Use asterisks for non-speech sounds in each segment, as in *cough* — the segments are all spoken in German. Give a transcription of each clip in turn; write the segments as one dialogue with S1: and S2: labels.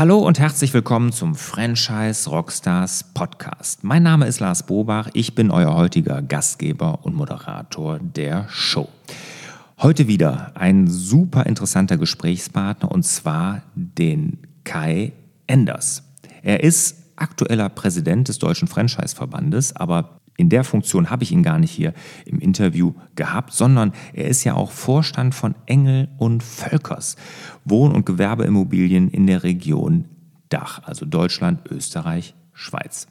S1: Hallo und herzlich willkommen zum Franchise Rockstars Podcast. Mein Name ist Lars Bobach, ich bin euer heutiger Gastgeber und Moderator der Show. Heute wieder ein super interessanter Gesprächspartner und zwar den Kai Enders. Er ist aktueller Präsident des Deutschen Franchise-Verbandes, aber in der Funktion habe ich ihn gar nicht hier im Interview gehabt, sondern er ist ja auch Vorstand von Engel und Völkers, Wohn- und Gewerbeimmobilien in der Region Dach, also Deutschland, Österreich, Schweiz.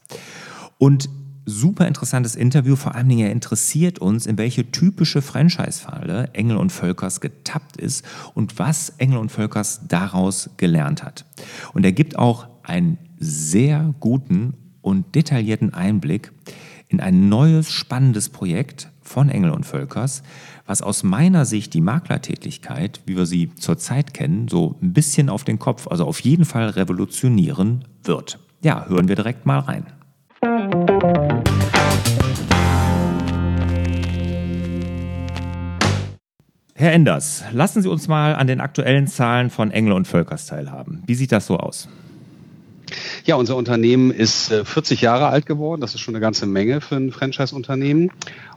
S1: Und super interessantes Interview, vor allen Dingen er interessiert uns, in welche typische Franchise-Falle Engel und Völkers getappt ist und was Engel und Völkers daraus gelernt hat. Und er gibt auch einen sehr guten und detaillierten Einblick in ein neues, spannendes Projekt von Engel und Völkers, was aus meiner Sicht die Maklertätigkeit, wie wir sie zurzeit kennen, so ein bisschen auf den Kopf, also auf jeden Fall revolutionieren wird. Ja, hören wir direkt mal rein. Herr Enders, lassen Sie uns mal an den aktuellen Zahlen von Engel und Völkers teilhaben. Wie sieht das so aus?
S2: Ja, unser Unternehmen ist 40 äh, Jahre alt geworden. Das ist schon eine ganze Menge für ein Franchise-Unternehmen.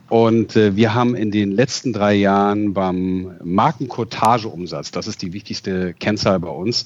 S2: Und äh, wir haben in den letzten drei Jahren beim Markenkotageumsatz, das ist die wichtigste Kennzahl bei uns,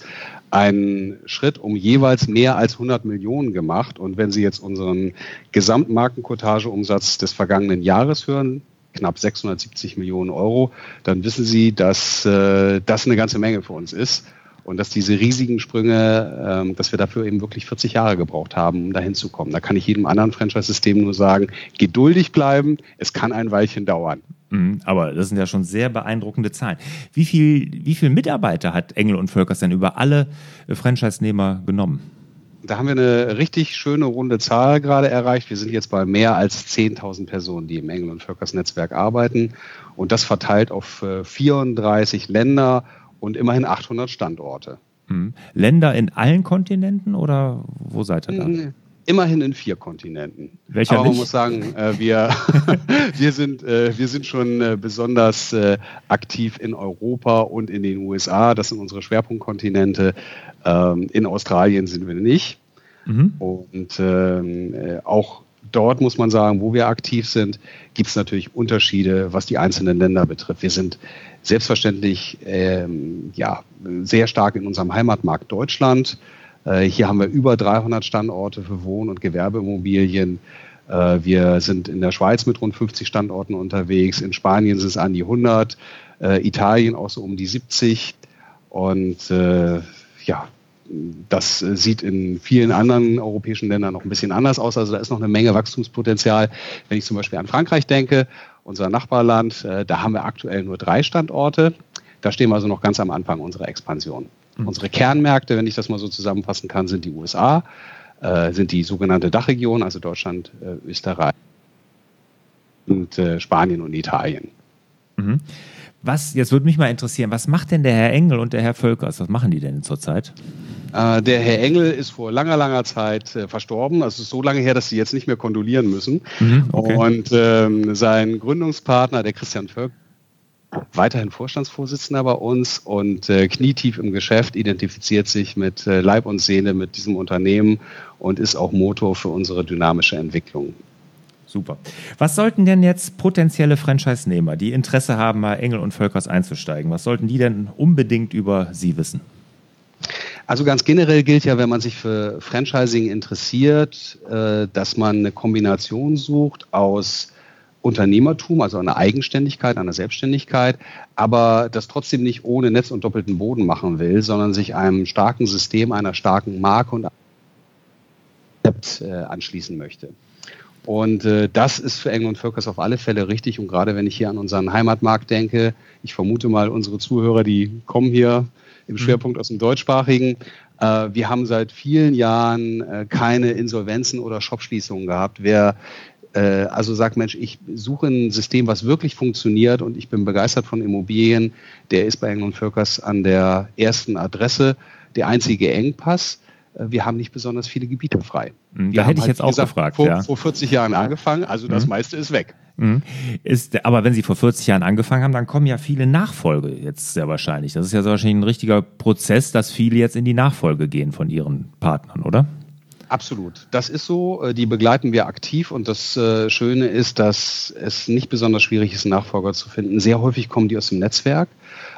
S2: einen Schritt um jeweils mehr als 100 Millionen gemacht. Und wenn Sie jetzt unseren Gesamtmarkenkotageumsatz des vergangenen Jahres hören, knapp 670 Millionen Euro, dann wissen Sie, dass äh, das eine ganze Menge für uns ist und dass diese riesigen Sprünge, ähm, dass wir dafür eben wirklich 40 Jahre gebraucht haben, um dahin zu kommen. Da kann ich jedem anderen Franchise-System nur sagen, geduldig bleiben, es kann ein Weilchen dauern.
S1: Mhm, aber das sind ja schon sehr beeindruckende Zahlen. Wie viel, wie viel Mitarbeiter hat Engel und Völkers denn über alle Franchise-Nehmer genommen?
S2: Da haben wir eine richtig schöne runde Zahl gerade erreicht. Wir sind jetzt bei mehr als 10.000 Personen, die im Engel und Völkers Netzwerk arbeiten und das verteilt auf 34 äh, Länder und immerhin 800 Standorte.
S1: Mhm. Länder in allen Kontinenten oder wo seid ihr da?
S2: Mhm. Immerhin in vier Kontinenten.
S1: Welcher
S2: Aber
S1: man
S2: nicht? muss sagen, äh, wir, *laughs* *laughs* wir, sind, äh, wir sind schon äh, besonders äh, aktiv in Europa und in den USA. Das sind unsere Schwerpunktkontinente. Ähm, in Australien sind wir nicht. Mhm. Und ähm, äh, auch dort muss man sagen, wo wir aktiv sind, gibt es natürlich Unterschiede, was die einzelnen Länder betrifft. Wir sind selbstverständlich ähm, ja, sehr stark in unserem Heimatmarkt Deutschland. Äh, hier haben wir über 300 Standorte für Wohn- und Gewerbeimmobilien. Äh, wir sind in der Schweiz mit rund 50 Standorten unterwegs. In Spanien sind es an die 100. Äh, Italien auch so um die 70. Und äh, ja, das sieht in vielen anderen europäischen Ländern noch ein bisschen anders aus. Also da ist noch eine Menge Wachstumspotenzial. Wenn ich zum Beispiel an Frankreich denke, unser Nachbarland, äh, da haben wir aktuell nur drei Standorte. Da stehen wir also noch ganz am Anfang unserer Expansion. Mhm. Unsere Kernmärkte, wenn ich das mal so zusammenfassen kann, sind die USA, äh, sind die sogenannte Dachregion, also Deutschland, äh, Österreich und Spanien und Italien.
S1: Mhm. Was, jetzt würde mich mal interessieren, was macht denn der Herr Engel und der Herr Völkers? Was machen die denn zurzeit?
S2: Äh, der Herr Engel ist vor langer, langer Zeit äh, verstorben. Das ist so lange her, dass sie jetzt nicht mehr kondolieren müssen. Mhm, okay. Und ähm, sein Gründungspartner, der Christian Völk, weiterhin Vorstandsvorsitzender bei uns und äh, knietief im Geschäft, identifiziert sich mit äh, Leib und Seele mit diesem Unternehmen und ist auch Motor für unsere dynamische Entwicklung.
S1: Super. Was sollten denn jetzt potenzielle Franchise-Nehmer, die Interesse haben, mal Engel und Völkers einzusteigen, was sollten die denn unbedingt über Sie wissen?
S2: Also ganz generell gilt ja, wenn man sich für Franchising interessiert, äh, dass man eine Kombination sucht aus Unternehmertum, also einer Eigenständigkeit, einer Selbstständigkeit, aber das trotzdem nicht ohne Netz und doppelten Boden machen will, sondern sich einem starken System, einer starken Marke und äh, anschließen möchte. Und äh, das ist für Engel und Völkers auf alle Fälle richtig. Und gerade wenn ich hier an unseren Heimatmarkt denke, ich vermute mal, unsere Zuhörer, die kommen hier im mhm. Schwerpunkt aus dem deutschsprachigen. Äh, wir haben seit vielen Jahren äh, keine Insolvenzen oder Shopschließungen gehabt. Wer äh, also sagt, Mensch, ich suche ein System, was wirklich funktioniert und ich bin begeistert von Immobilien, der ist bei Engel Völkers an der ersten Adresse. Der einzige Engpass, äh, wir haben nicht besonders viele Gebiete frei.
S1: Mhm, da hätte ich halt, jetzt auch gesagt, gefragt.
S2: Vor, ja. vor 40 Jahren angefangen, also das mhm. meiste ist weg.
S1: Mhm. Ist, aber wenn Sie vor 40 Jahren angefangen haben, dann kommen ja viele Nachfolge jetzt sehr wahrscheinlich. Das ist ja so wahrscheinlich ein richtiger Prozess, dass viele jetzt in die Nachfolge gehen von ihren Partnern, oder?
S2: Absolut. Das ist so. Äh, die begleiten wir aktiv und das äh, Schöne ist, dass es nicht besonders schwierig ist, Nachfolger zu finden. Sehr häufig kommen die aus dem Netzwerk.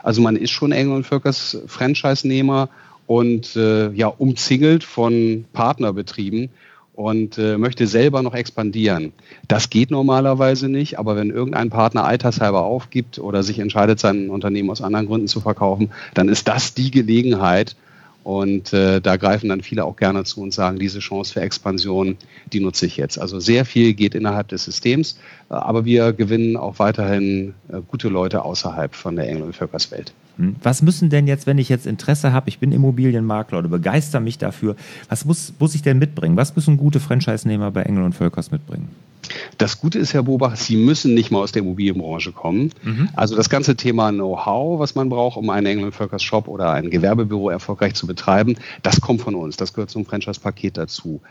S2: Also man ist schon Engel und Völkers Franchise-Nehmer und äh, ja umzingelt von Partnerbetrieben und äh, möchte selber noch expandieren. Das geht normalerweise nicht, aber wenn irgendein Partner altershalber aufgibt oder sich entscheidet, sein Unternehmen aus anderen Gründen zu verkaufen, dann ist das die Gelegenheit, und äh, da greifen dann viele auch gerne zu und sagen, diese Chance für Expansion, die nutze ich jetzt. Also sehr viel geht innerhalb des Systems, äh, aber wir gewinnen auch weiterhin äh, gute Leute außerhalb von der Engel- und Völkerswelt.
S1: Was müssen denn jetzt, wenn ich jetzt Interesse habe, ich bin Immobilienmakler oder begeister mich dafür, was muss, muss ich denn mitbringen? Was müssen gute Franchise-Nehmer bei Engel und Völkers mitbringen?
S2: Das Gute ist, Herr Bobach, Sie müssen nicht mal aus der Immobilienbranche kommen. Mhm. Also das ganze Thema Know-how, was man braucht, um einen Engel Völkers Shop oder ein Gewerbebüro erfolgreich zu betreiben, das kommt von uns. Das gehört zum Franchise-Paket dazu.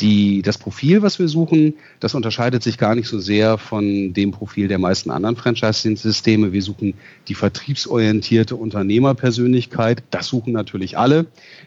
S2: Die, das Profil, was wir suchen, das unterscheidet sich gar nicht so sehr von dem Profil der meisten anderen Franchise-Systeme. Wir suchen die vertriebsorientierte Unternehmerpersönlichkeit. Das suchen natürlich alle,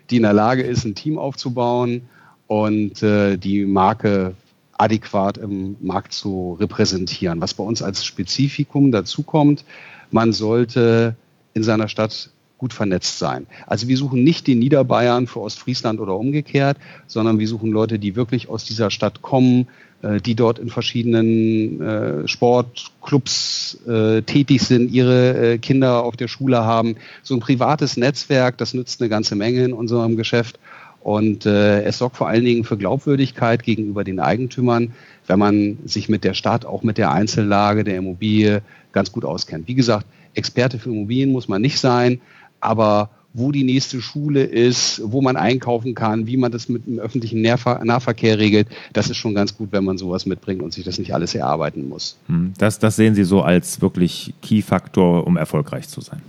S2: die in der Lage ist, ein Team aufzubauen und äh, die Marke adäquat im Markt zu repräsentieren. Was bei uns als Spezifikum dazukommt, man sollte in seiner Stadt gut vernetzt sein. Also wir suchen nicht den Niederbayern für Ostfriesland oder umgekehrt, sondern wir suchen Leute, die wirklich aus dieser Stadt kommen, äh, die dort in verschiedenen äh, Sportclubs äh, tätig sind, ihre Kinder auf der Schule haben. So ein privates Netzwerk, das nützt eine ganze Menge in unserem Geschäft. Und äh, es sorgt vor allen Dingen für Glaubwürdigkeit gegenüber den Eigentümern, wenn man sich mit der Stadt, auch mit der Einzellage der Immobilie ganz gut auskennt. Wie gesagt, Experte für Immobilien muss man nicht sein, aber wo die nächste Schule ist, wo man einkaufen kann, wie man das mit dem öffentlichen Nahverkehr regelt, das ist schon ganz gut, wenn man sowas mitbringt und sich das nicht alles erarbeiten muss.
S1: Hm, das, das sehen Sie so als wirklich Key-Faktor, um erfolgreich zu sein.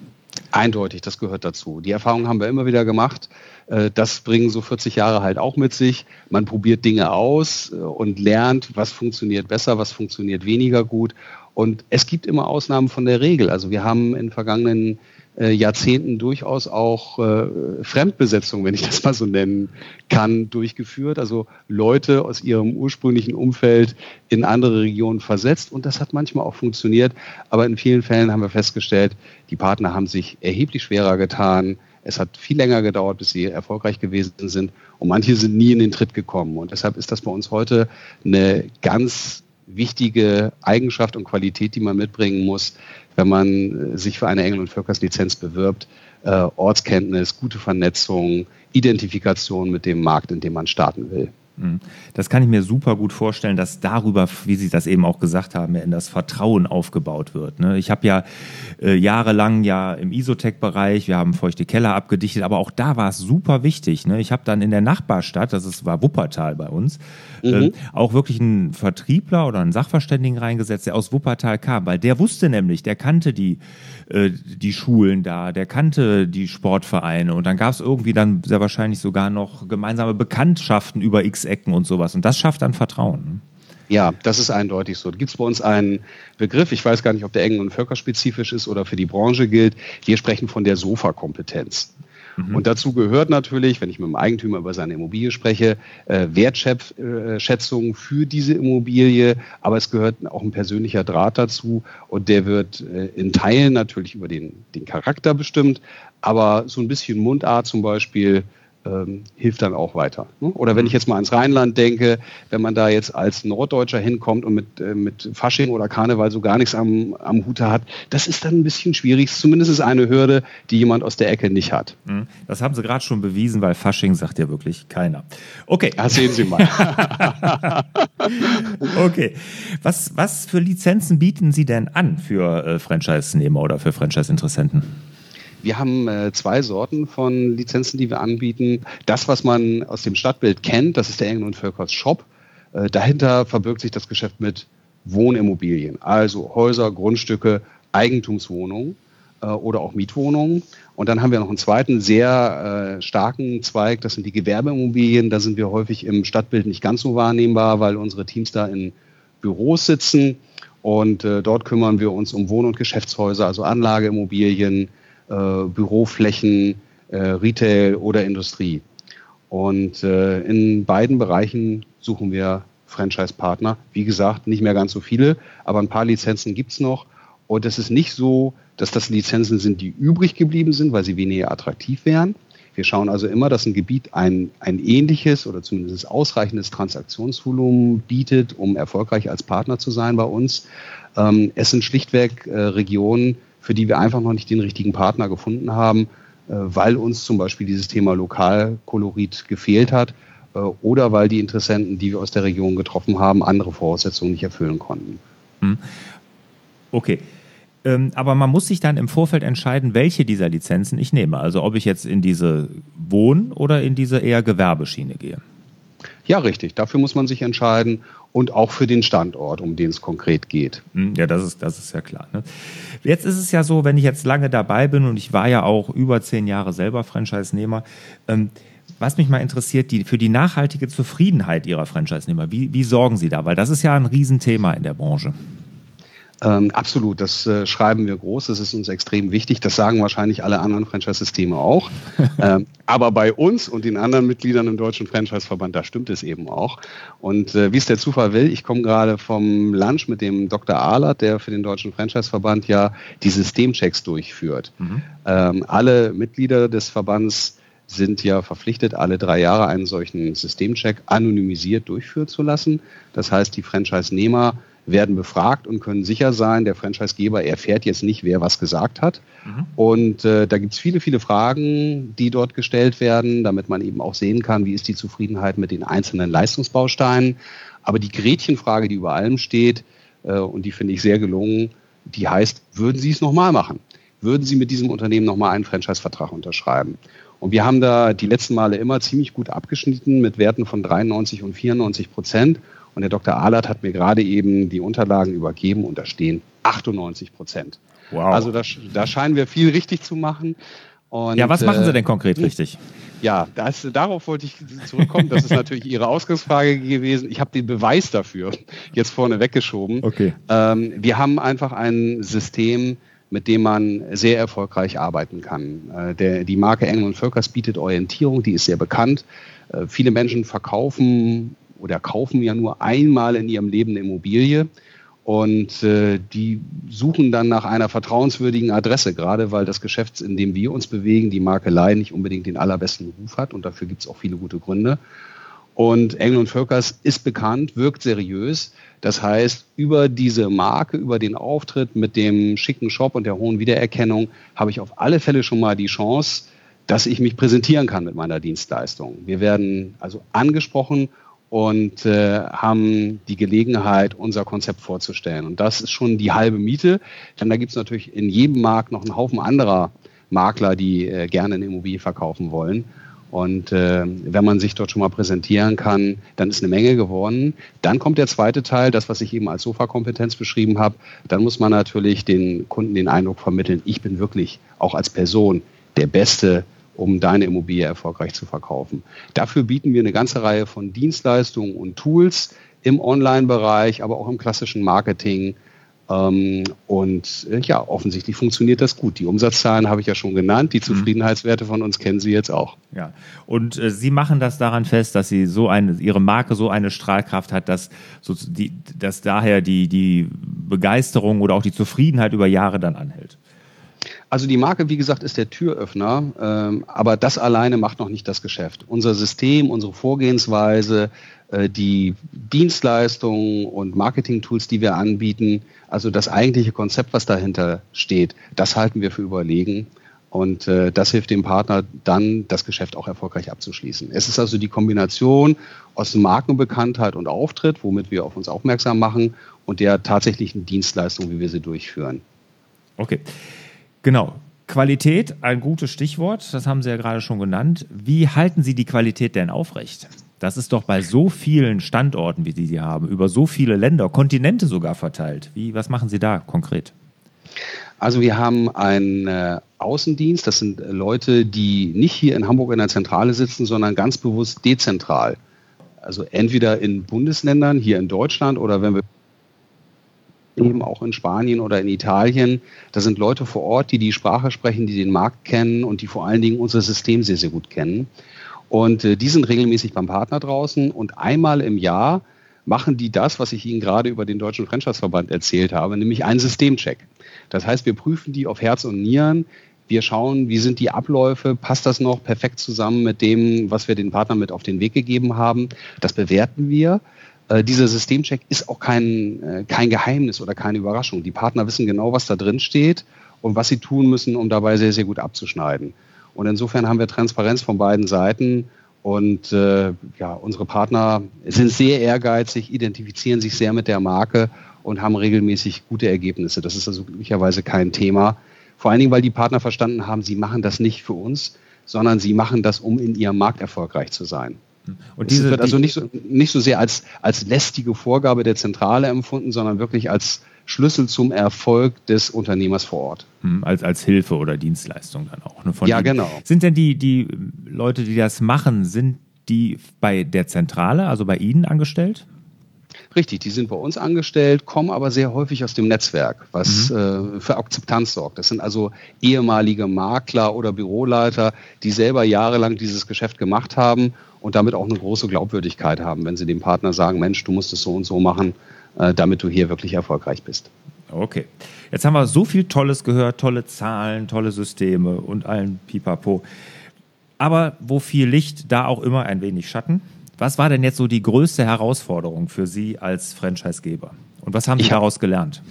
S2: Eindeutig, das gehört dazu. Die Erfahrung haben wir immer wieder gemacht. Äh, das bringen so 40 Jahre halt auch mit sich. Man probiert Dinge aus äh, und lernt, was funktioniert besser, was funktioniert weniger gut. Und es gibt immer Ausnahmen von der Regel. Also wir haben in vergangenen äh, Jahrzehnten durchaus auch Fremdbesetzung, wenn ich das mal so nennen kann, durchgeführt. Also Leute aus ihrem ursprünglichen Umfeld in andere Regionen versetzt. Und das hat manchmal auch funktioniert. Aber in vielen Fällen haben wir festgestellt, die Partner haben sich erheblich schwerer getan. Es hat viel länger gedauert, bis sie erfolgreich gewesen sind. Und manche sind nie in den Tritt gekommen. Und deshalb ist das bei uns heute eine ganz wichtige Eigenschaft und Qualität, die man mitbringen muss, wenn man äh, sich für eine Engel- und Völkerslizenz bewirbt. Äh, Ortskenntnis, gute Vernetzung, Identifikation mit dem Markt, in dem man starten will.
S1: Mhm. Das kann ich mir super gut vorstellen, dass darüber, wie Sie das eben auch gesagt haben, in das Vertrauen aufgebaut wird. Ne? Ich habe ja äh, jahrelang ja im Isotech-Bereich, wir haben feuchte Keller abgedichtet, aber auch da war es super wichtig. Ne? Ich habe dann in der Nachbarstadt, das ist, war Wuppertal bei uns, mhm. äh, auch wirklich einen Vertriebler oder einen Sachverständigen reingesetzt, der aus Wuppertal kam, weil der wusste nämlich, der kannte die, äh, die Schulen da, der kannte die Sportvereine und dann gab es irgendwie dann sehr wahrscheinlich sogar noch gemeinsame Bekanntschaften über x Ecken und sowas. Und das schafft dann Vertrauen. Ne?
S2: Ja, das ist eindeutig so. Da gibt es bei uns einen Begriff, ich weiß gar nicht, ob der eng- und völkerspezifisch ist oder für die Branche gilt. Wir sprechen von der Sofa-Kompetenz. Mhm. Und dazu gehört natürlich, wenn ich mit dem Eigentümer über seine Immobilie spreche, äh, Wertschätzung äh, für diese Immobilie, aber es gehört auch ein persönlicher Draht dazu und der wird äh, in Teilen natürlich über den, den Charakter bestimmt, aber so ein bisschen Mundart zum Beispiel ähm, hilft dann auch weiter. Ne? Oder wenn ich jetzt mal ans Rheinland denke, wenn man da jetzt als Norddeutscher hinkommt und mit, äh, mit Fasching oder Karneval so gar nichts am, am Hute hat, das ist dann ein bisschen schwierig. Zumindest ist eine Hürde, die jemand aus der Ecke nicht hat.
S1: Mhm. Das haben Sie gerade schon bewiesen, weil Fasching sagt ja wirklich keiner. Okay.
S2: Das sehen Sie mal. *laughs*
S1: okay. Was, was für Lizenzen bieten Sie denn an für äh, Franchise-Nehmer oder für Franchise-Interessenten?
S2: Wir haben äh, zwei Sorten von Lizenzen, die wir anbieten. Das, was man aus dem Stadtbild kennt, das ist der Engel und Völkers Shop. Äh, dahinter verbirgt sich das Geschäft mit Wohnimmobilien, also Häuser, Grundstücke, Eigentumswohnungen äh, oder auch Mietwohnungen. Und dann haben wir noch einen zweiten sehr äh, starken Zweig, das sind die Gewerbeimmobilien. Da sind wir häufig im Stadtbild nicht ganz so wahrnehmbar, weil unsere Teams da in Büros sitzen Und äh, dort kümmern wir uns um Wohn- und Geschäftshäuser, also Anlageimmobilien, Büroflächen, äh, Retail oder Industrie. Und äh, in beiden Bereichen suchen wir Franchise-Partner. Wie gesagt, nicht mehr ganz so viele, aber ein paar Lizenzen gibt es noch. Und es ist nicht so, dass das Lizenzen sind, die übrig geblieben sind, weil sie weniger attraktiv wären. Wir schauen also immer, dass ein Gebiet ein, ein ähnliches oder zumindest ausreichendes Transaktionsvolumen bietet, um erfolgreich als Partner zu sein bei uns. Ähm, es sind schlichtweg äh, Regionen, für die wir einfach noch nicht den richtigen Partner gefunden haben, äh, weil uns zum Beispiel dieses Thema Lokalkolorit gefehlt hat äh, oder weil die Interessenten, die wir aus der Region getroffen haben, andere Voraussetzungen nicht erfüllen konnten. Hm.
S1: Okay. Ähm, aber man muss sich dann im Vorfeld entscheiden, welche dieser Lizenzen ich nehme. Also ob ich jetzt in diese Wohn- oder in diese eher Gewerbeschiene gehe.
S2: Ja, richtig. Dafür muss man sich entscheiden und auch für den Standort, um den es konkret geht.
S1: Hm, ja, das ist, das ist ja klar. Ne? Jetzt ist es ja so, wenn ich jetzt lange dabei bin und ich war ja auch über zehn Jahre selber Franchise-Nehmer, ähm, was mich mal interessiert, die, für die nachhaltige Zufriedenheit Ihrer Franchise-Nehmer, wie, wie sorgen Sie da? Weil das ist ja ein Riesenthema in der Branche.
S2: Ähm, absolut, das äh, schreiben wir groß, das ist uns extrem wichtig. Das sagen wahrscheinlich alle anderen Franchise-Systeme auch. *laughs* ähm, aber bei uns und den anderen Mitgliedern im Deutschen Franchise-Verband, da stimmt es eben auch. Und äh, wie es der Zufall will, ich komme gerade vom Lunch mit dem Dr. Ahlert, der für den Deutschen Franchise-Verband ja die Systemchecks durchführt. Mhm. Ähm, alle Mitglieder des Verbands sind ja verpflichtet, alle drei Jahre einen solchen Systemcheck anonymisiert durchführen zu lassen. Das heißt, die Franchise-Nehmer werden befragt und können sicher sein, der Franchisegeber erfährt jetzt nicht, wer was gesagt hat. Mhm. Und äh, da gibt es viele, viele Fragen, die dort gestellt werden, damit man eben auch sehen kann, wie ist die Zufriedenheit mit den einzelnen Leistungsbausteinen. Aber die Gretchenfrage, die über allem steht, äh, und die finde ich sehr gelungen, die heißt, würden Sie es nochmal machen? Würden Sie mit diesem Unternehmen nochmal einen Franchise-Vertrag unterschreiben? Und wir haben da die letzten Male immer ziemlich gut abgeschnitten mit Werten von 93 und 94 Prozent. Und der Dr. Ahlert hat mir gerade eben die Unterlagen übergeben und da stehen 98 Prozent. Wow. Also da, da scheinen wir viel richtig zu machen.
S1: Und, ja, was machen Sie denn konkret äh, richtig?
S2: Ja, das, darauf wollte ich zurückkommen. Das ist natürlich Ihre Ausgangsfrage gewesen. Ich habe den Beweis dafür jetzt vorne weggeschoben. Okay. Ähm, wir haben einfach ein System, mit dem man sehr erfolgreich arbeiten kann. Äh, der, die Marke Engel Völkers bietet Orientierung, die ist sehr bekannt. Äh, viele Menschen verkaufen oder kaufen ja nur einmal in ihrem Leben eine Immobilie und äh, die suchen dann nach einer vertrauenswürdigen Adresse, gerade weil das Geschäft, in dem wir uns bewegen, die Makelei nicht unbedingt den allerbesten Ruf hat und dafür gibt es auch viele gute Gründe. Und Engel und Völkers ist bekannt, wirkt seriös. Das heißt, über diese Marke, über den Auftritt mit dem schicken Shop und der hohen Wiedererkennung habe ich auf alle Fälle schon mal die Chance, dass ich mich präsentieren kann mit meiner Dienstleistung. Wir werden also angesprochen und äh, haben die Gelegenheit, unser Konzept vorzustellen. Und das ist schon die halbe Miete, denn da gibt es natürlich in jedem Markt noch einen Haufen anderer Makler, die äh, gerne eine Immobilie verkaufen wollen. Und äh, wenn man sich dort schon mal präsentieren kann, dann ist eine Menge gewonnen. Dann kommt der zweite Teil, das, was ich eben als Sofakompetenz beschrieben habe. Dann muss man natürlich den Kunden den Eindruck vermitteln, ich bin wirklich auch als Person der beste um deine Immobilie erfolgreich zu verkaufen. Dafür bieten wir eine ganze Reihe von Dienstleistungen und Tools im Online-Bereich, aber auch im klassischen Marketing. Ähm, und äh, ja, offensichtlich funktioniert das gut. Die Umsatzzahlen habe ich ja schon genannt. Die mhm. Zufriedenheitswerte von uns kennen Sie jetzt auch.
S1: Ja, und äh, Sie machen das daran fest, dass Sie so eine, Ihre Marke so eine Strahlkraft hat, dass, so die, dass daher die, die Begeisterung oder auch die Zufriedenheit über Jahre dann anhält.
S2: Also die Marke, wie gesagt, ist der Türöffner, ähm, aber das alleine macht noch nicht das Geschäft. Unser System, unsere Vorgehensweise, äh, die Dienstleistungen und Marketing-Tools, die wir anbieten, also das eigentliche Konzept, was dahinter steht, das halten wir für überlegen. Und äh, das hilft dem Partner dann, das Geschäft auch erfolgreich abzuschließen. Es ist also die Kombination aus Markenbekanntheit und Auftritt, womit wir auf uns aufmerksam machen, und der tatsächlichen Dienstleistung, wie wir sie durchführen.
S1: Okay. Genau. Qualität, ein gutes Stichwort, das haben Sie ja gerade schon genannt. Wie halten Sie die Qualität denn aufrecht? Das ist doch bei so vielen Standorten, wie Sie sie haben, über so viele Länder, Kontinente sogar verteilt. Wie, was machen Sie da konkret?
S2: Also wir haben einen äh, Außendienst, das sind Leute, die nicht hier in Hamburg in der Zentrale sitzen, sondern ganz bewusst dezentral. Also entweder in Bundesländern, hier in Deutschland oder wenn wir eben auch in Spanien oder in Italien. Da sind Leute vor Ort, die die Sprache sprechen, die den Markt kennen und die vor allen Dingen unser System sehr, sehr gut kennen. Und äh, die sind regelmäßig beim Partner draußen und einmal im Jahr machen die das, was ich Ihnen gerade über den Deutschen Franchise-Verband erzählt habe, nämlich einen Systemcheck. Das heißt, wir prüfen die auf Herz und Nieren. Wir schauen, wie sind die Abläufe, passt das noch perfekt zusammen mit dem, was wir den Partnern mit auf den Weg gegeben haben. Das bewerten wir. Äh, dieser Systemcheck ist auch kein, äh, kein Geheimnis oder keine Überraschung. Die Partner wissen genau, was da drin steht und was sie tun müssen, um dabei sehr, sehr gut abzuschneiden. Und insofern haben wir Transparenz von beiden Seiten. Und äh, ja, unsere Partner sind sehr ehrgeizig, identifizieren sich sehr mit der Marke und haben regelmäßig gute Ergebnisse. Das ist also glücklicherweise kein Thema. Vor allen Dingen, weil die Partner verstanden haben, sie machen das nicht für uns, sondern sie machen das, um in ihrem Markt erfolgreich zu sein. Und diese, wird also nicht so, nicht so sehr als, als lästige Vorgabe der Zentrale empfunden, sondern wirklich als Schlüssel zum Erfolg des Unternehmers vor Ort.
S1: Hm, als, als Hilfe oder Dienstleistung dann auch.
S2: Ne, ja, genau.
S1: Sind denn die, die Leute, die das machen, sind die bei der Zentrale, also bei Ihnen angestellt?
S2: Richtig, die sind bei uns angestellt, kommen aber sehr häufig aus dem Netzwerk, was mhm. äh, für Akzeptanz sorgt. Das sind also ehemalige Makler oder Büroleiter, die selber jahrelang dieses Geschäft gemacht haben und damit auch eine große Glaubwürdigkeit haben, wenn sie dem Partner sagen, Mensch, du musst es so und so machen, äh, damit du hier wirklich erfolgreich bist.
S1: Okay. Jetzt haben wir so viel Tolles gehört, tolle Zahlen, tolle Systeme und allen Pipapo. Aber wo viel Licht, da auch immer ein wenig Schatten. Was war denn jetzt so die größte Herausforderung für Sie als Franchisegeber? Und was haben Sie hab, daraus gelernt?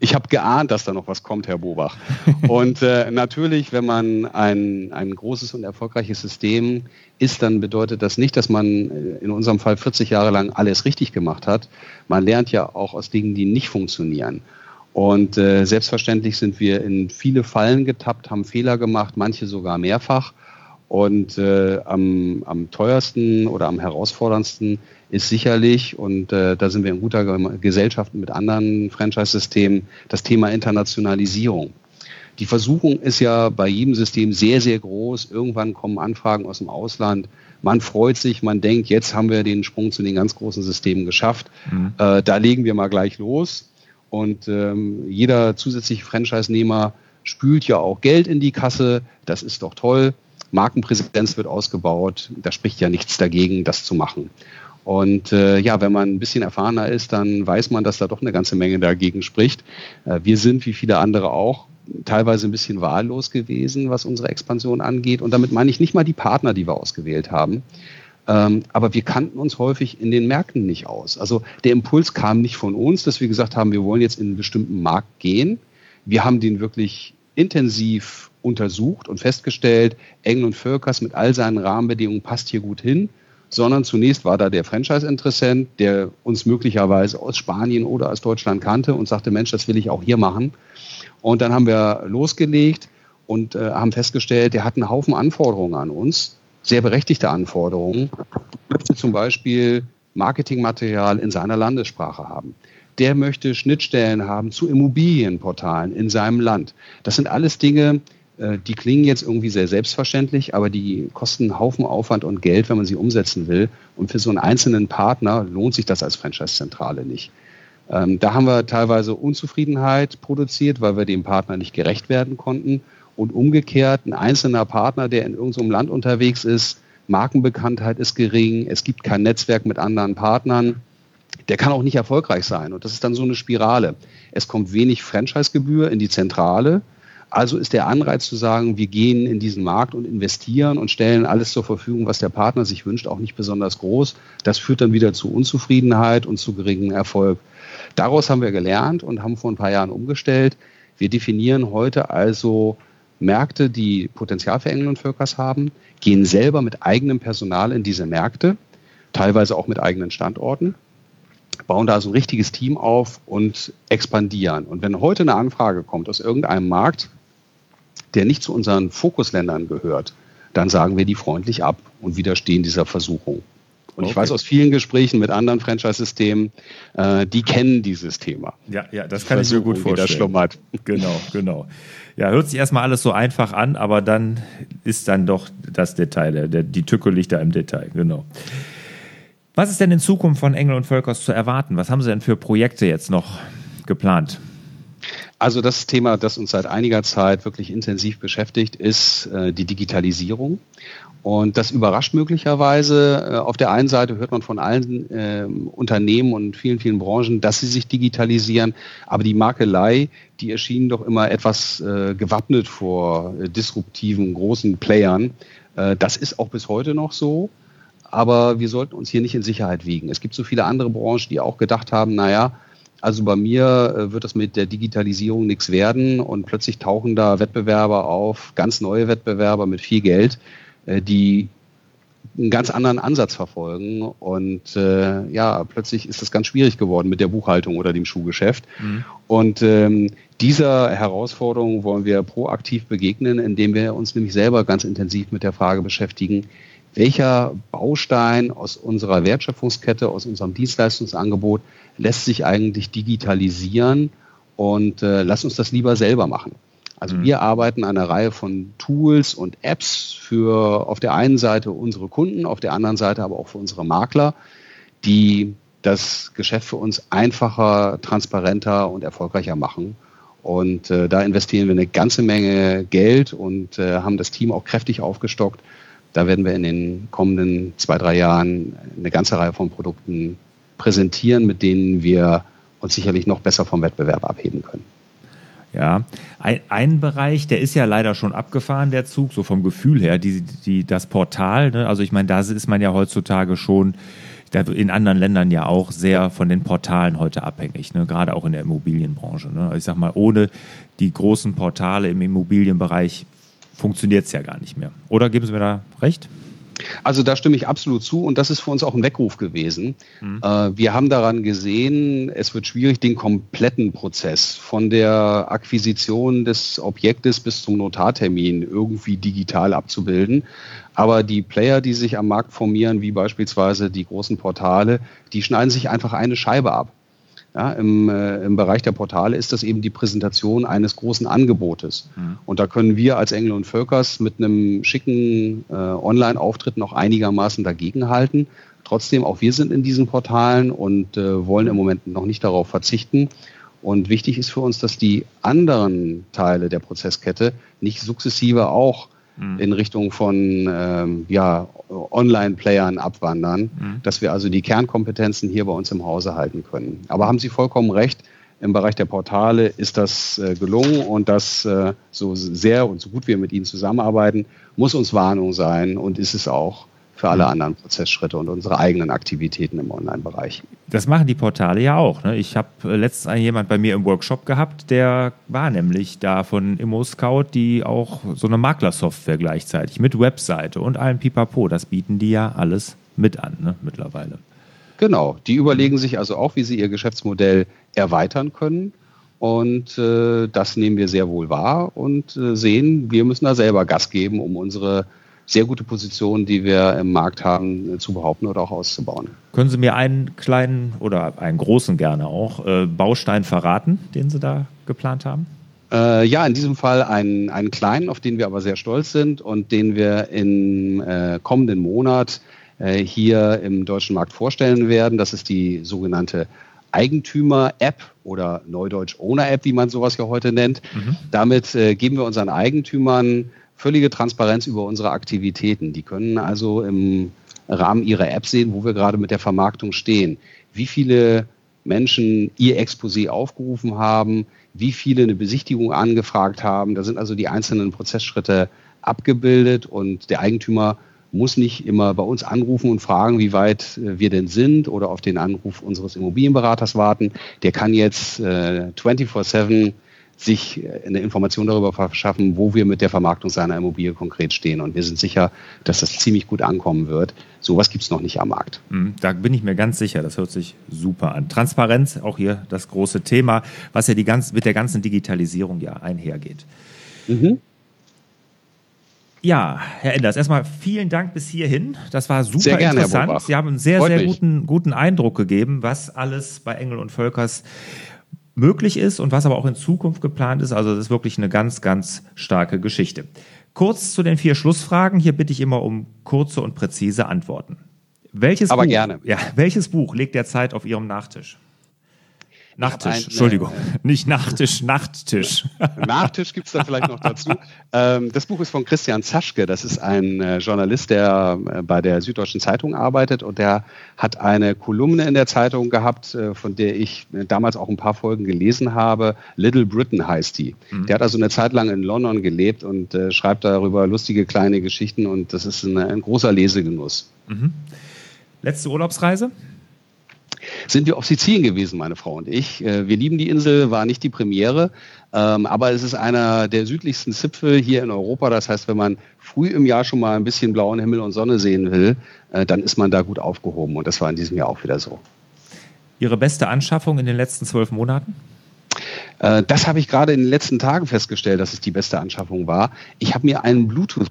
S2: Ich habe geahnt, dass da noch was kommt, Herr Bobach. *laughs* und äh, natürlich, wenn man ein, ein großes und erfolgreiches System ist, dann bedeutet das nicht, dass man äh, in unserem Fall 40 Jahre lang alles richtig gemacht hat. Man lernt ja auch aus Dingen, die nicht funktionieren. Und äh, selbstverständlich sind wir in viele Fallen getappt, haben Fehler gemacht, manche sogar mehrfach. Und äh, am, am teuersten oder am herausforderndsten ist sicherlich, und äh, da sind wir in guter Gesellschaft mit anderen Franchise-Systemen, das Thema Internationalisierung. Die Versuchung ist ja bei jedem System sehr, sehr groß. Irgendwann kommen Anfragen aus dem Ausland. Man freut sich, man denkt, jetzt haben wir den Sprung zu den ganz großen Systemen geschafft. Mhm. Äh, da legen wir mal gleich los. Und ähm, jeder zusätzliche Franchise-Nehmer spült ja auch Geld in die Kasse. Das ist doch toll. Markenpräsenz wird ausgebaut. Da spricht ja nichts dagegen, das zu machen. Und äh, ja, wenn man ein bisschen erfahrener ist, dann weiß man, dass da doch eine ganze Menge dagegen spricht. Äh, wir sind, wie viele andere auch, teilweise ein bisschen wahllos gewesen, was unsere Expansion angeht. Und damit meine ich nicht mal die Partner, die wir ausgewählt haben. Ähm, aber wir kannten uns häufig in den Märkten nicht aus. Also der Impuls kam nicht von uns, dass wir gesagt haben, wir wollen jetzt in einen bestimmten Markt gehen. Wir haben den wirklich intensiv untersucht und festgestellt, Engel und Völkers mit all seinen Rahmenbedingungen passt hier gut hin sondern zunächst war da der Franchise-Interessent, der uns möglicherweise aus Spanien oder aus Deutschland kannte und sagte, Mensch, das will ich auch hier machen. Und dann haben wir losgelegt und äh, haben festgestellt, der hat einen Haufen Anforderungen an uns, sehr berechtigte Anforderungen. Er möchte zum Beispiel Marketingmaterial in seiner Landessprache haben. Der möchte Schnittstellen haben zu Immobilienportalen in seinem Land. Das sind alles Dinge, die klingen jetzt irgendwie sehr selbstverständlich, aber die kosten einen Haufen Aufwand und Geld, wenn man sie umsetzen will. Und für so einen einzelnen Partner lohnt sich das als Franchise-Zentrale nicht. Ähm, da haben wir teilweise Unzufriedenheit produziert, weil wir dem Partner nicht gerecht werden konnten. Und umgekehrt, ein einzelner Partner, der in irgendeinem Land unterwegs ist, Markenbekanntheit ist gering, es gibt kein Netzwerk mit anderen Partnern, der kann auch nicht erfolgreich sein. Und das ist dann so eine Spirale. Es kommt wenig Franchise-Gebühr in die Zentrale also ist der Anreiz zu sagen, wir gehen in diesen Markt und investieren und stellen alles zur Verfügung, was der Partner sich wünscht, auch nicht besonders groß. Das führt dann wieder zu Unzufriedenheit und zu geringem Erfolg. Daraus haben wir gelernt und haben vor ein paar Jahren umgestellt. Wir definieren heute also Märkte, die Potenzial für Engel und Völkers haben, gehen selber mit eigenem Personal in diese Märkte, teilweise auch mit eigenen Standorten, bauen da so ein richtiges Team auf und expandieren. Und wenn heute eine Anfrage kommt aus irgendeinem Markt, der nicht zu unseren Fokusländern gehört, dann sagen wir die freundlich ab und widerstehen dieser Versuchung. Und okay. ich weiß aus vielen Gesprächen mit anderen Franchise-Systemen, äh, die kennen dieses Thema.
S1: Ja, ja, das kann ich mir gut vorstellen. schlummert. *laughs* Genau, genau. Ja, hört sich erstmal alles so einfach an, aber dann ist dann doch das Detail, der, die Tücke liegt da im Detail, genau. Was ist denn in Zukunft von Engel und Völkers zu erwarten? Was haben Sie denn für Projekte jetzt noch geplant?
S2: Also das Thema, das uns seit einiger Zeit wirklich intensiv beschäftigt, ist äh, die Digitalisierung. Und das überrascht möglicherweise. Äh, auf der einen Seite hört man von allen äh, Unternehmen und vielen, vielen Branchen, dass sie sich digitalisieren. Aber die Makelei, die erschien doch immer etwas äh, gewappnet vor disruptiven, großen Playern. Das ist auch bis heute noch so. Aber wir sollten uns hier nicht in Sicherheit wiegen. Es gibt so viele andere Branchen, die auch gedacht haben, naja, also bei mir äh, wird das mit der Digitalisierung nichts werden und plötzlich tauchen da Wettbewerber auf, ganz neue Wettbewerber mit viel Geld, äh, die einen ganz anderen Ansatz verfolgen. Und äh, ja, plötzlich ist das ganz schwierig geworden mit der Buchhaltung oder dem Schuhgeschäft. Mhm. Und ähm, dieser Herausforderung wollen wir proaktiv begegnen, indem wir uns nämlich selber ganz intensiv mit der Frage beschäftigen, welcher Baustein aus unserer Wertschöpfungskette, aus unserem Dienstleistungsangebot lässt sich eigentlich digitalisieren und äh, lass uns das lieber selber machen. Also mhm. wir arbeiten an einer Reihe von Tools und Apps für auf der einen Seite unsere Kunden, auf der anderen Seite aber auch für unsere Makler, die das Geschäft für uns einfacher, transparenter und erfolgreicher machen. Und äh, da investieren wir eine ganze Menge Geld und äh, haben das Team auch kräftig aufgestockt. Da werden wir in den kommenden zwei, drei Jahren eine ganze Reihe von Produkten präsentieren, mit denen wir uns sicherlich noch besser vom Wettbewerb abheben können.
S1: Ja, ein, ein, Bereich, der ist ja leider schon abgefahren, der Zug, so vom Gefühl her, die, die, das Portal. Ne? Also ich meine, da ist man ja heutzutage schon in anderen Ländern ja auch sehr von den Portalen heute abhängig, ne? gerade auch in der Immobilienbranche. Ne? Ich sag mal, ohne die großen Portale im Immobilienbereich funktioniert es ja gar nicht mehr. Oder geben Sie mir da recht?
S2: Also da stimme ich absolut zu und das ist für uns auch ein Weckruf gewesen. Mhm. Äh, wir haben daran gesehen, es wird schwierig, den kompletten Prozess von der Akquisition des Objektes bis zum Notartermin irgendwie digital abzubilden. Aber die Player, die sich am Markt formieren, wie beispielsweise die großen Portale, die schneiden sich einfach eine Scheibe ab. Ja, im, äh, Im Bereich der Portale ist das eben die Präsentation eines großen Angebotes. Mhm. Und da können wir als Engel und Völkers mit einem schicken äh, Online-Auftritt noch einigermaßen dagegenhalten. Trotzdem, auch wir sind in diesen Portalen und äh, wollen im Moment noch nicht darauf verzichten. Und wichtig ist für uns, dass die anderen Teile der Prozesskette nicht sukzessive auch mhm. in Richtung von ähm, ja, Online-Playern abwandern, mhm. dass wir also die Kernkompetenzen hier bei uns im Hause halten können. Aber haben Sie vollkommen recht, im Bereich der Portale ist das äh, gelungen und das äh, so sehr und so gut wir mit Ihnen zusammenarbeiten, muss uns Warnung sein und ist es auch für alle anderen Prozessschritte und unsere eigenen Aktivitäten im Online-Bereich.
S1: Das machen die Portale ja auch. Ne? Ich habe äh, letztens jemand bei mir im Workshop gehabt, der war nämlich da von ImmoScout, die auch so eine Maklersoftware gleichzeitig mit Webseite und allem Pipapo. Das bieten die ja alles mit an ne? mittlerweile.
S2: Genau, die überlegen sich also auch, wie sie ihr Geschäftsmodell erweitern können. Und äh, das nehmen wir sehr wohl wahr und äh, sehen, wir müssen da selber Gas geben, um unsere sehr gute Position, die wir im Markt haben, äh, zu behaupten oder auch auszubauen.
S1: Können Sie mir einen kleinen oder einen großen gerne auch äh, Baustein verraten, den Sie da geplant haben?
S2: Äh, ja, in diesem Fall einen, einen kleinen, auf den wir aber sehr stolz sind und den wir im äh, kommenden Monat äh, hier im deutschen Markt vorstellen werden. Das ist die sogenannte Eigentümer-App oder Neudeutsch Owner-App, wie man sowas ja heute nennt. Mhm. Damit äh, geben wir unseren Eigentümern völlige Transparenz über unsere Aktivitäten. Die können also im Rahmen ihrer App sehen, wo wir gerade mit der Vermarktung stehen. Wie viele Menschen ihr Exposé aufgerufen haben, wie viele eine Besichtigung angefragt haben. Da sind also die einzelnen Prozessschritte abgebildet und der Eigentümer muss nicht immer bei uns anrufen und fragen, wie weit äh, wir denn sind oder auf den Anruf unseres Immobilienberaters warten. Der kann jetzt äh, 24-7 sich äh, eine Information darüber verschaffen, wo wir mit der Vermarktung seiner Immobilie konkret stehen. Und wir sind sicher, dass das ziemlich gut ankommen wird. Sowas gibt es noch nicht am Markt.
S1: Mhm, da bin ich mir ganz sicher. Das hört sich super an. Transparenz, auch hier das große Thema, was ja die ganz, mit der ganzen Digitalisierung ja einhergeht. Mhm. Ja, Herr Enders, erstmal vielen Dank bis hierhin. Das war super sehr gerne, interessant. Sie haben einen sehr, Freut sehr guten, guten Eindruck gegeben, was alles bei Engel und Völkers möglich ist und was aber auch in Zukunft geplant ist. Also das ist wirklich eine ganz, ganz starke Geschichte. Kurz zu den vier Schlussfragen. Hier bitte ich immer um kurze und präzise Antworten. Welches
S2: aber
S1: Buch,
S2: gerne.
S1: Ja, welches Buch liegt derzeit auf Ihrem Nachtisch? Nachttisch, ein, Entschuldigung, äh, nicht Nachtisch, Nachttisch. *laughs*
S2: Nachtisch gibt es da vielleicht noch dazu. Ähm, das Buch ist von Christian Zaschke, das ist ein äh, Journalist, der äh, bei der Süddeutschen Zeitung arbeitet und der hat eine Kolumne in der Zeitung gehabt, äh, von der ich äh, damals auch ein paar Folgen gelesen habe. Little Britain heißt die. Mhm. Der hat also eine Zeit lang in London gelebt und äh, schreibt darüber lustige kleine Geschichten und das ist ein, ein großer Lesegenuss. Mhm.
S1: Letzte Urlaubsreise?
S2: Sind wir auf Sizilien gewesen, meine Frau und ich. Äh, wir lieben die Insel, war nicht die Premiere, ähm, aber es ist einer der südlichsten Zipfel hier in Europa. Das heißt, wenn man früh im Jahr schon mal ein bisschen blauen Himmel und Sonne sehen will, äh, dann ist man da gut aufgehoben. Und das war in diesem Jahr auch wieder so.
S1: Ihre beste Anschaffung in den letzten zwölf Monaten?
S2: Äh, das habe ich gerade in den letzten Tagen festgestellt, dass es die beste Anschaffung war. Ich habe mir einen Bluetooth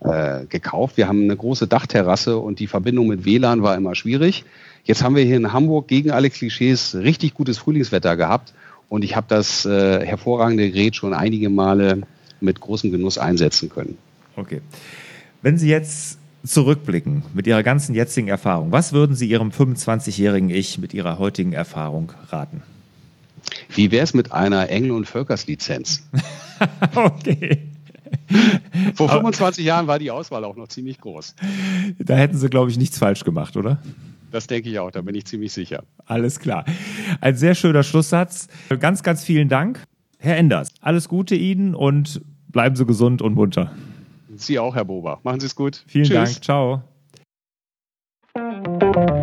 S2: äh, gekauft. Wir haben eine große Dachterrasse und die Verbindung mit WLAN war immer schwierig. Jetzt haben wir hier in Hamburg gegen alle Klischees richtig gutes Frühlingswetter gehabt und ich habe das äh, hervorragende Gerät schon einige Male mit großem Genuss einsetzen können.
S1: Okay. Wenn Sie jetzt zurückblicken mit Ihrer ganzen jetzigen Erfahrung, was würden Sie Ihrem 25-jährigen Ich mit Ihrer heutigen Erfahrung raten?
S2: Wie wäre es mit einer Engel- und Völkers-Lizenz? *laughs* okay. Vor 25 Jahren war die Auswahl auch noch ziemlich groß.
S1: Da hätten Sie, glaube ich, nichts falsch gemacht, oder?
S2: Das denke ich auch, da bin ich ziemlich sicher.
S1: Alles klar. Ein sehr schöner Schlusssatz. Ganz, ganz vielen Dank. Herr Enders, alles Gute Ihnen und bleiben Sie gesund und munter.
S2: Sie auch, Herr Bober. Machen Sie es gut.
S1: Vielen Tschüss. Dank. Ciao.